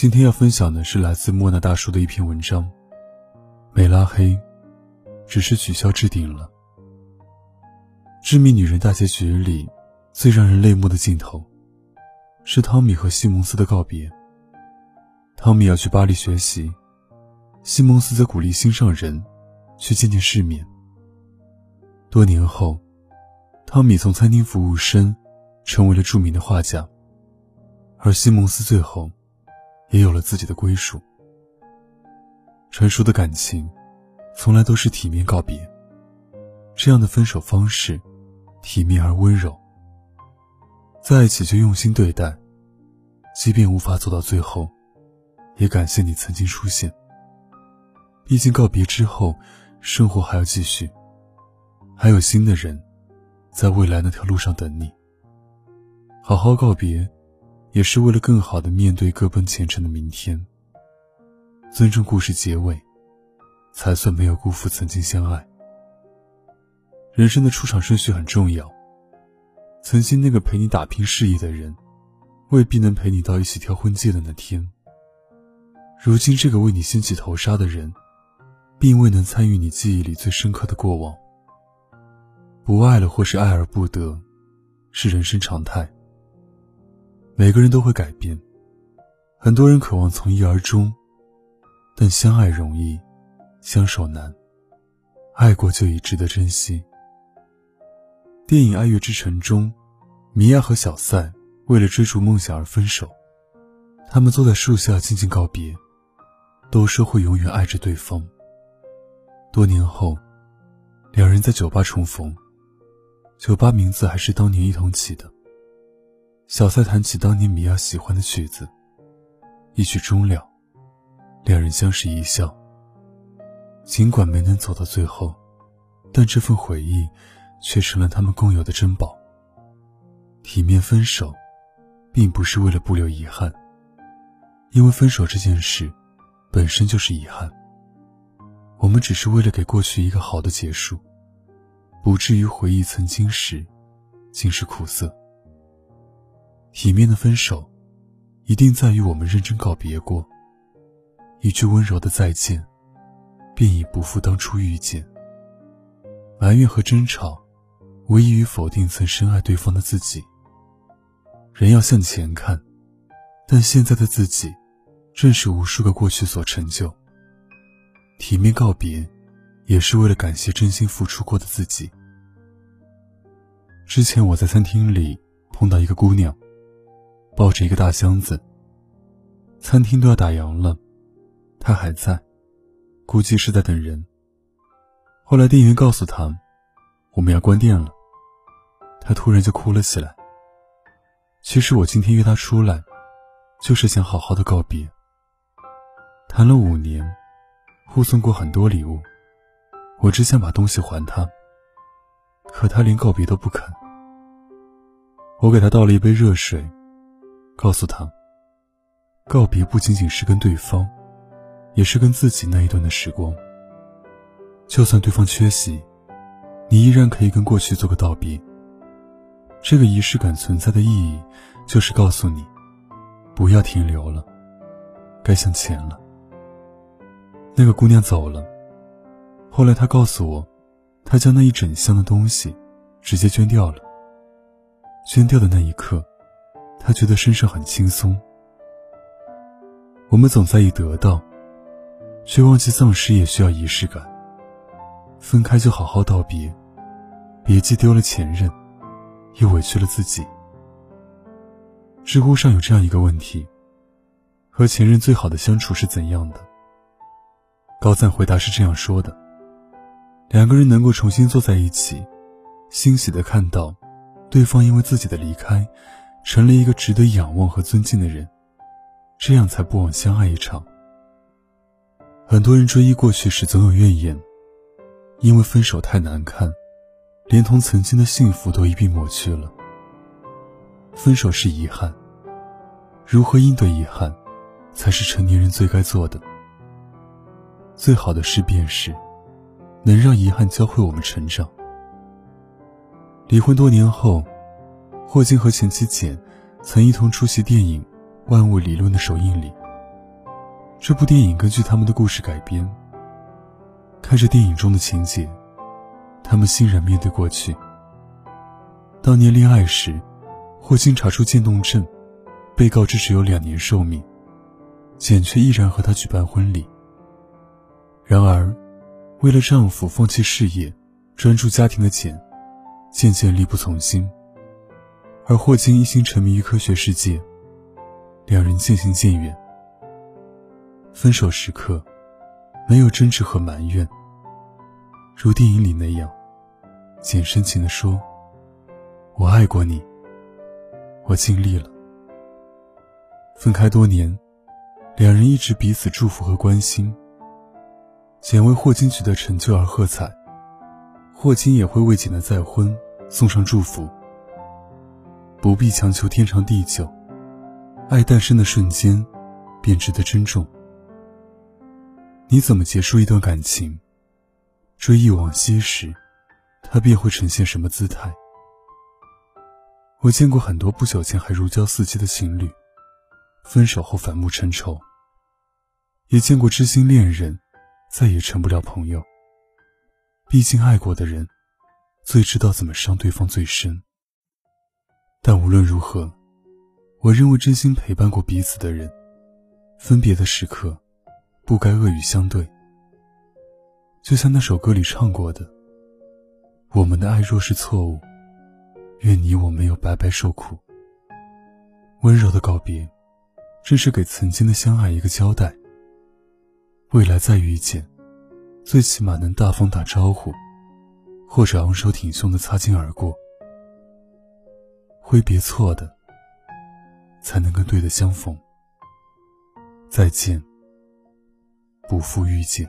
今天要分享的是来自莫那大叔的一篇文章。没拉黑，只是取消置顶了。致命女人大结局里，最让人泪目的镜头，是汤米和西蒙斯的告别。汤米要去巴黎学习，西蒙斯则鼓励心上人去见见世面。多年后，汤米从餐厅服务生，成为了著名的画家，而西蒙斯最后。也有了自己的归属。成熟的感情，从来都是体面告别。这样的分手方式，体面而温柔。在一起就用心对待，即便无法走到最后，也感谢你曾经出现。毕竟告别之后，生活还要继续，还有新的人，在未来那条路上等你。好好告别。也是为了更好的面对各奔前程的明天。尊重故事结尾，才算没有辜负曾经相爱。人生的出场顺序很重要。曾经那个陪你打拼事业的人，未必能陪你到一起挑婚戒的那天。如今这个为你掀起头纱的人，并未能参与你记忆里最深刻的过往。不爱了，或是爱而不得，是人生常态。每个人都会改变，很多人渴望从一而终，但相爱容易，相守难。爱过就已值得珍惜。电影《爱乐之城》中，米娅和小塞为了追逐梦想而分手，他们坐在树下静静告别，都说会永远爱着对方。多年后，两人在酒吧重逢，酒吧名字还是当年一同起的。小塞弹起当年米娅喜欢的曲子，一曲终了，两人相视一笑。尽管没能走到最后，但这份回忆却成了他们共有的珍宝。体面分手，并不是为了不留遗憾，因为分手这件事本身就是遗憾。我们只是为了给过去一个好的结束，不至于回忆曾经时，尽是苦涩。体面的分手，一定在于我们认真告别过。一句温柔的再见，便已不复当初遇见。埋怨和争吵，无异于否定曾深爱对方的自己。人要向前看，但现在的自己，正是无数个过去所成就。体面告别，也是为了感谢真心付出过的自己。之前我在餐厅里碰到一个姑娘。抱着一个大箱子，餐厅都要打烊了，他还在，估计是在等人。后来店员告诉他，我们要关店了，他突然就哭了起来。其实我今天约他出来，就是想好好的告别。谈了五年，互送过很多礼物，我只想把东西还他，可他连告别都不肯。我给他倒了一杯热水。告诉他，告别不仅仅是跟对方，也是跟自己那一段的时光。就算对方缺席，你依然可以跟过去做个道别。这个仪式感存在的意义，就是告诉你，不要停留了，该向前了。那个姑娘走了，后来她告诉我，她将那一整箱的东西直接捐掉了。捐掉的那一刻。他觉得身上很轻松。我们总在意得到，却忘记丧失也需要仪式感。分开就好好道别，别既丢了前任，又委屈了自己。知乎上有这样一个问题：和前任最好的相处是怎样的？高赞回答是这样说的：两个人能够重新坐在一起，欣喜的看到，对方因为自己的离开，成了一个值得仰望和尊敬的人，这样才不枉相爱一场。很多人追忆过去时总有怨言，因为分手太难看，连同曾经的幸福都一并抹去了。分手是遗憾，如何应对遗憾，才是成年人最该做的。最好的事便是。能让遗憾教会我们成长。离婚多年后，霍金和前妻简曾一同出席电影《万物理论》的首映礼。这部电影根据他们的故事改编。看着电影中的情节，他们欣然面对过去。当年恋爱时，霍金查出渐冻症，被告知只有两年寿命，简却毅然和他举办婚礼。然而。为了丈夫放弃事业，专注家庭的简，渐渐力不从心。而霍金一心沉迷于科学世界，两人渐行渐远。分手时刻，没有争执和埋怨，如电影里那样，简深情地说：“我爱过你，我尽力了。”分开多年，两人一直彼此祝福和关心。简为霍金取得成就而喝彩，霍金也会为简的再婚送上祝福。不必强求天长地久，爱诞生的瞬间，便值得珍重。你怎么结束一段感情？追忆往昔时，他便会呈现什么姿态？我见过很多不久前还如胶似漆的情侣，分手后反目成仇；也见过知心恋人。再也成不了朋友。毕竟爱过的人，最知道怎么伤对方最深。但无论如何，我认为真心陪伴过彼此的人，分别的时刻，不该恶语相对。就像那首歌里唱过的：“我们的爱若是错误，愿你我没有白白受苦。”温柔的告别，正是给曾经的相爱一个交代。未来再遇见，最起码能大方打招呼，或者昂首挺胸的擦肩而过。挥别错的，才能跟对的相逢。再见，不负遇见。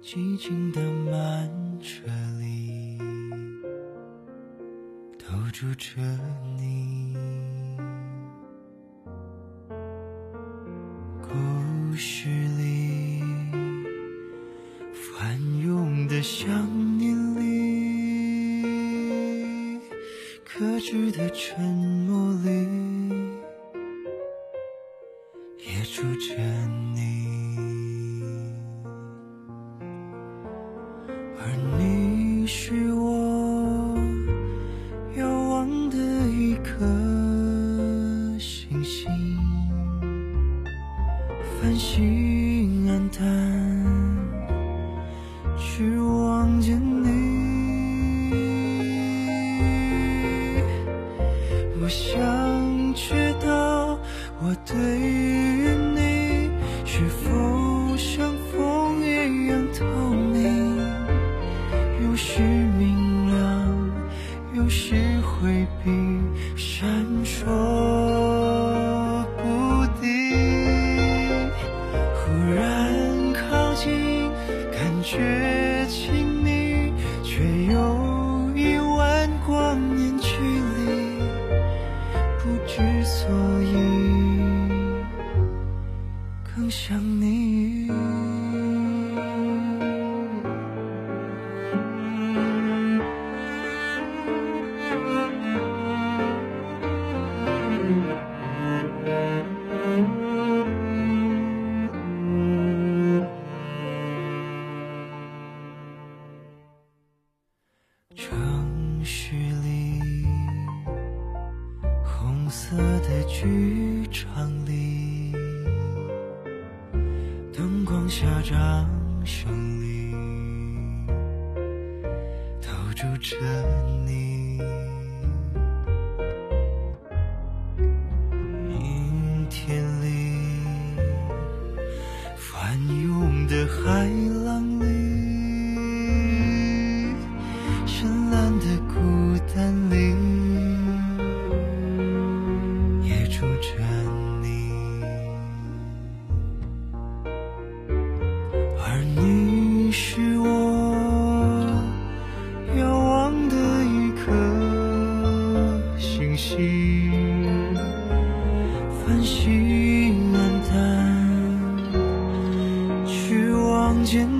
寂静的慢车里，都住着你。故事里，翻涌的想念里。克制的沉默里，也住着你，望见你。下掌声里，都住着你。阴天里，翻涌的海浪里，深蓝的孤单里。见